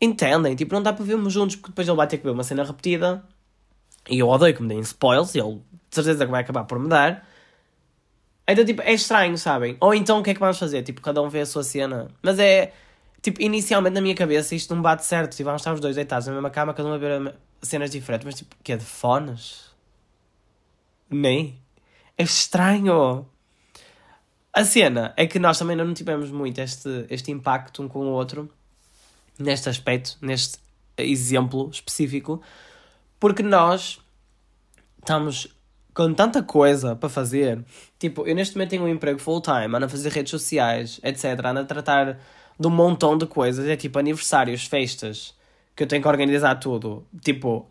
entendem? Tipo, não dá para vermos juntos porque depois ele vai ter que ver uma cena repetida e eu odeio que me deem spoils e ele de certeza que vai acabar por me dar. Então, tipo, é estranho, sabem? Ou então o que é que vamos fazer? Tipo, cada um vê a sua cena. Mas é. Tipo, inicialmente na minha cabeça isto não bate certo. Tipo, vamos estar os dois deitados na mesma cama, cada um a ver cenas diferentes. Mas, tipo, que é de fones? Nem. É estranho. A cena é que nós também não tivemos muito este, este impacto um com o outro, neste aspecto, neste exemplo específico, porque nós estamos com tanta coisa para fazer. Tipo, eu neste momento tenho um emprego full-time, ando a fazer redes sociais, etc. Ando a tratar de um montão de coisas. É tipo aniversários, festas, que eu tenho que organizar tudo. Tipo,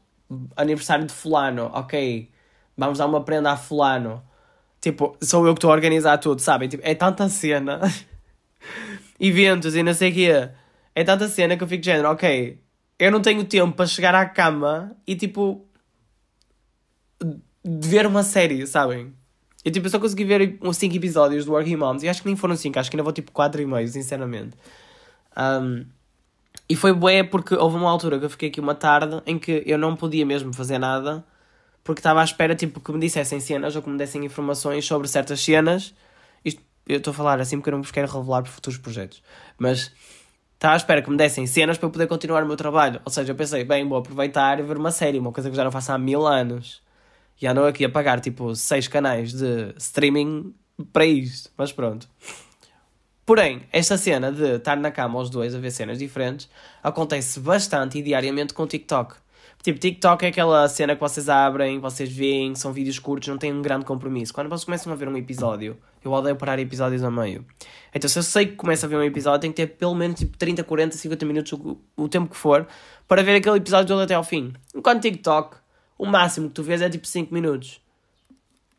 aniversário de fulano, ok, vamos dar uma prenda a fulano. Tipo, sou eu que estou a organizar tudo, sabem? Tipo, é tanta cena. Eventos e não sei o quê. É tanta cena que eu fico de género, ok, eu não tenho tempo para chegar à cama e tipo. de ver uma série, sabem? Eu tipo, eu só consegui ver uns 5 episódios do Working Moms e acho que nem foram 5, acho que ainda vou tipo 4 e meio, sinceramente. Um, e foi bué porque houve uma altura que eu fiquei aqui uma tarde em que eu não podia mesmo fazer nada porque estava à espera tipo, que me dissessem cenas ou que me dessem informações sobre certas cenas. Isto eu estou a falar assim porque eu não vos quero revelar para futuros projetos. Mas estava à espera que me dessem cenas para eu poder continuar o meu trabalho. Ou seja, eu pensei, bem, vou aproveitar e ver uma série, uma coisa que já não faço há mil anos. E ando aqui a pagar tipo seis canais de streaming para isto. Mas pronto. Porém, esta cena de estar na cama os dois a ver cenas diferentes acontece bastante e diariamente com o TikTok. Tipo, TikTok é aquela cena que vocês abrem, vocês veem, são vídeos curtos, não tem um grande compromisso. Quando vocês começam a ver um episódio, eu odeio parar episódios a meio. Então, se eu sei que começo a ver um episódio, tem que ter pelo menos tipo 30, 40, 50 minutos, o, o tempo que for, para ver aquele episódio todo até ao fim. Enquanto TikTok, o máximo que tu vês é tipo 5 minutos.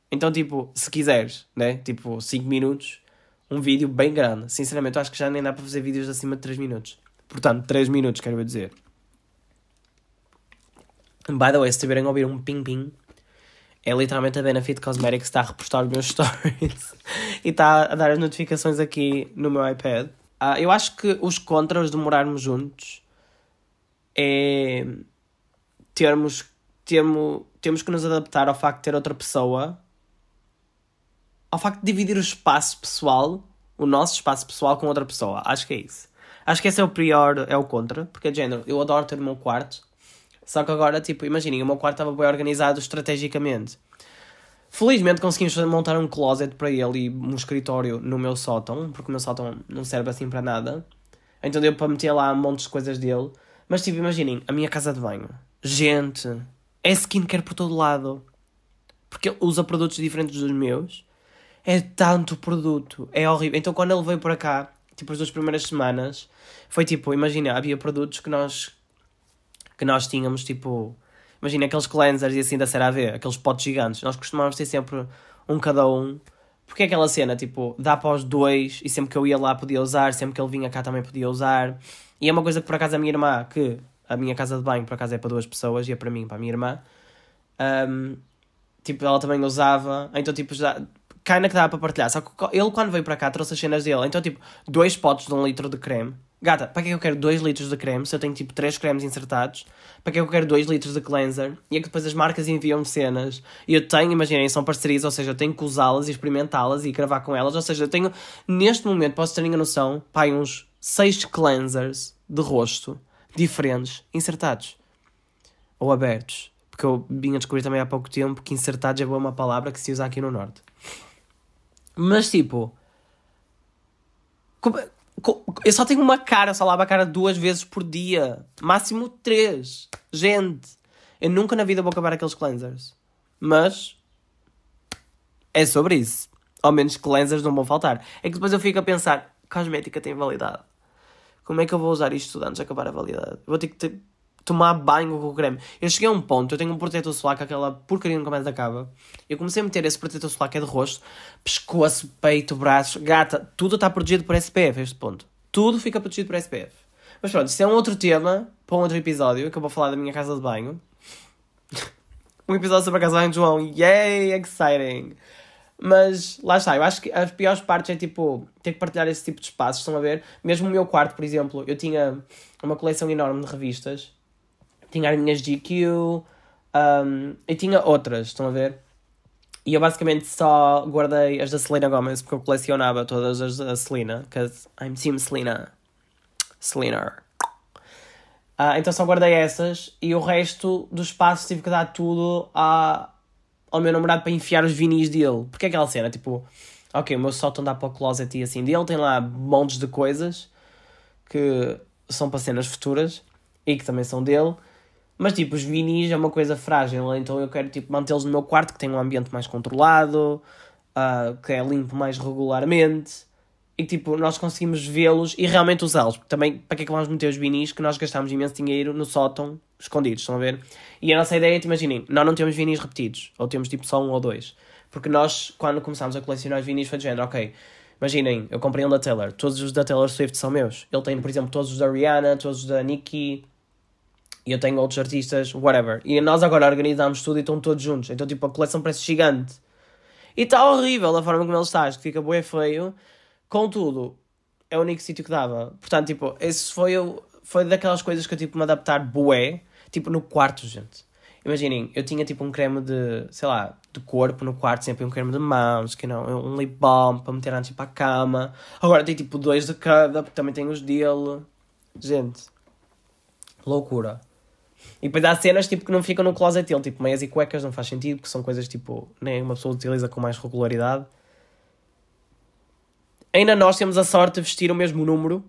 Então, tipo, se quiseres, né? Tipo, 5 minutos, um vídeo bem grande. Sinceramente, eu acho que já nem dá para fazer vídeos acima de 3 minutos. Portanto, 3 minutos, quero dizer. By the way, se tiverem a ouvir um ping-ping, é literalmente a Benefit Cosmetics está a repostar os meus stories e está a dar as notificações aqui no meu iPad. Uh, eu acho que os contras de morarmos juntos é termos, termos, temos que nos adaptar ao facto de ter outra pessoa, ao facto de dividir o espaço pessoal, o nosso espaço pessoal com outra pessoa. Acho que é isso. Acho que esse é o pior, é o contra, porque é género, eu adoro ter o meu quarto, só que agora, tipo, imaginem, o meu quarto estava bem organizado estrategicamente. Felizmente conseguimos montar um closet para ele e um escritório no meu sótão, porque o meu sótão não serve assim para nada. Então deu para meter lá um monte de coisas dele. Mas tipo, imaginem, a minha casa de banho. Gente, é skincare por todo lado. Porque ele usa produtos diferentes dos meus. É tanto produto. É horrível. Então quando ele veio para cá, tipo as duas primeiras semanas, foi tipo, imagina, havia produtos que nós que nós tínhamos, tipo, imagina aqueles cleansers e assim da CeraVe, aqueles potes gigantes, nós costumávamos ter sempre um cada um, porque é aquela cena, tipo, dá para os dois e sempre que eu ia lá podia usar, sempre que ele vinha cá também podia usar. E é uma coisa que por acaso a minha irmã, que a minha casa de banho por acaso é para duas pessoas e é para mim, para a minha irmã, um, tipo, ela também usava, então tipo, já, cana que dava para partilhar. Só que ele quando veio para cá trouxe as cenas dele, então tipo, dois potes de um litro de creme Gata, para que é eu quero 2 litros de creme se eu tenho tipo 3 cremes insertados? Para que é eu quero 2 litros de cleanser? E é que depois as marcas enviam cenas e eu tenho, imaginem, são parcerias, ou seja, eu tenho que usá-las e experimentá-las e gravar com elas. Ou seja, eu tenho, neste momento, posso ter a noção, pai, uns 6 cleansers de rosto diferentes insertados ou abertos. Porque eu vim a descobrir também há pouco tempo que insertados é boa uma palavra que se usa aqui no Norte. Mas tipo. Eu só tenho uma cara, só lavo a cara duas vezes por dia. Máximo três. Gente, eu nunca na vida vou acabar aqueles cleansers. Mas é sobre isso. Ao menos cleansers não vão faltar. É que depois eu fico a pensar: cosmética tem validade. Como é que eu vou usar isto antes de acabar a validade? vou ter que ter, tomar banho com o creme. Eu cheguei a um ponto, eu tenho um protetor solar que aquela porcaria nunca mais acaba. Eu comecei a meter esse protetor solar que é de rosto, pescoço, peito, braços, gata, tudo está protegido por SPF este ponto. Tudo fica protegido por SPF. Mas pronto, isso é um outro tema para um outro episódio que eu vou falar da minha casa de banho. um episódio sobre a casa de banho de João. Yay! Exciting! Mas lá está, eu acho que as piores partes é tipo ter que partilhar esse tipo de espaços, estão a ver? Mesmo o meu quarto, por exemplo, eu tinha uma coleção enorme de revistas, tinha as minhas GQ um, e tinha outras, estão a ver? E eu basicamente só guardei as da Selena Gomez porque eu colecionava todas as da Selena, because I'm Team Selena. Selena. Uh, então só guardei essas e o resto do espaço tive que dar tudo a, ao meu namorado para enfiar os vinis dele. Porque é aquela cena, tipo, ok, o meu sótão dá para o closet e assim dele, tem lá montes de coisas que são para cenas futuras e que também são dele. Mas tipo, os vinis é uma coisa frágil, então eu quero tipo, mantê-los no meu quarto que tem um ambiente mais controlado, uh, que é limpo mais regularmente e tipo, nós conseguimos vê-los e realmente usá-los. Também, para que é que vamos meter os vinis que nós gastamos imenso dinheiro no sótão, escondidos, estão a ver? E a nossa ideia é, imaginem, nós não temos vinis repetidos, ou temos tipo só um ou dois. Porque nós, quando começámos a colecionar os vinis, foi de género, ok, imaginem, eu comprei um da Taylor, todos os da Taylor Swift são meus. Ele tem, por exemplo, todos os da Rihanna, todos os da Nicki, e eu tenho outros artistas, whatever. E nós agora organizamos tudo e estão todos juntos. Então, tipo, a coleção parece gigante. E está horrível a forma como ele está, acho que fica bué feio. Contudo, é o único sítio que dava. Portanto, tipo, esse foi, foi daquelas coisas que eu, tipo, me adaptar bué, tipo, no quarto, gente. Imaginem, eu tinha, tipo, um creme de, sei lá, de corpo no quarto, sempre um creme de mãos, que não, um lip balm para meter antes para a cama. Agora tem, tipo, dois de cada, porque também tem os dele. Gente, loucura. E depois há cenas, tipo, que não ficam no closet dele, tipo, meias e cuecas, não faz sentido, porque são coisas, tipo, nem uma pessoa utiliza com mais regularidade. Ainda nós temos a sorte de vestir o mesmo número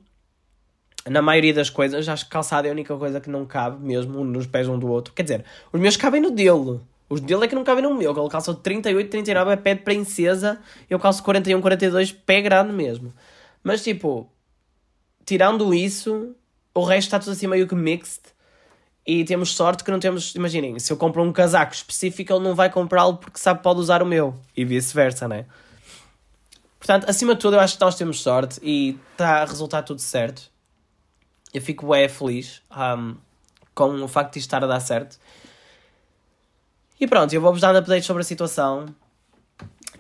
na maioria das coisas. Acho que calçado é a única coisa que não cabe mesmo nos pés um do outro. Quer dizer, os meus cabem no dele. Os dele é que não cabem no meu. Ele calça 38, 39 é pé de princesa. Eu calço 41, 42, pé grande mesmo. Mas tipo, tirando isso, o resto está tudo assim meio que mixed. E temos sorte que não temos. Imaginem, se eu compro um casaco específico, ele não vai comprá-lo porque sabe que pode usar o meu. E vice-versa, né? Portanto, acima de tudo, eu acho que nós temos sorte e está a resultar tudo certo. Eu fico bem feliz um, com o facto de isto estar a dar certo. E pronto, eu vou-vos dar updates sobre a situação.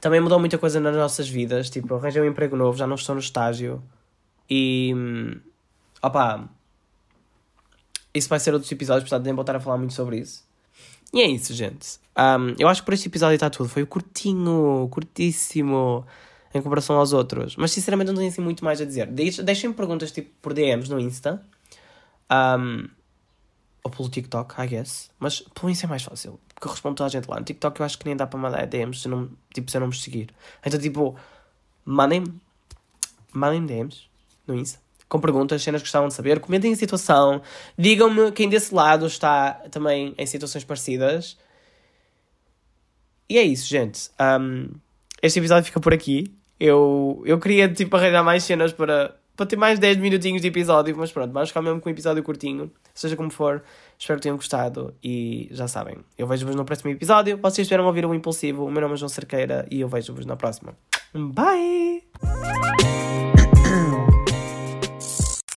Também mudou muita coisa nas nossas vidas. Tipo, arranjei um emprego novo, já não estou no estágio. E. Hum, opa. Isso vai ser outros episódios, portanto, nem voltar a falar muito sobre isso. E é isso, gente. Um, eu acho que por este episódio está tudo. Foi curtinho, curtíssimo em comparação aos outros. Mas sinceramente não tenho assim muito mais a dizer. Deixem-me perguntas tipo por DMs no Insta. Um, ou pelo TikTok, I guess. Mas pelo Insta é mais fácil. Porque eu respondo toda a gente lá. No TikTok eu acho que nem dá para mandar DMs se não, tipo, se eu não me seguir. Então tipo, mandem-me mandem DMs no Insta. Com perguntas, cenas que gostavam de saber. Comentem a situação. Digam-me quem desse lado está também em situações parecidas. E é isso, gente. Um, este episódio fica por aqui. Eu, eu queria, tipo, arranjar mais cenas para, para ter mais 10 minutinhos de episódio, mas pronto, vamos ficar mesmo com um episódio curtinho. Seja como for, espero que tenham gostado e já sabem. Eu vejo-vos no próximo episódio. Vocês estiveram a ouvir o Impulsivo. O meu nome é João Cerqueira e eu vejo-vos na próxima. Bye!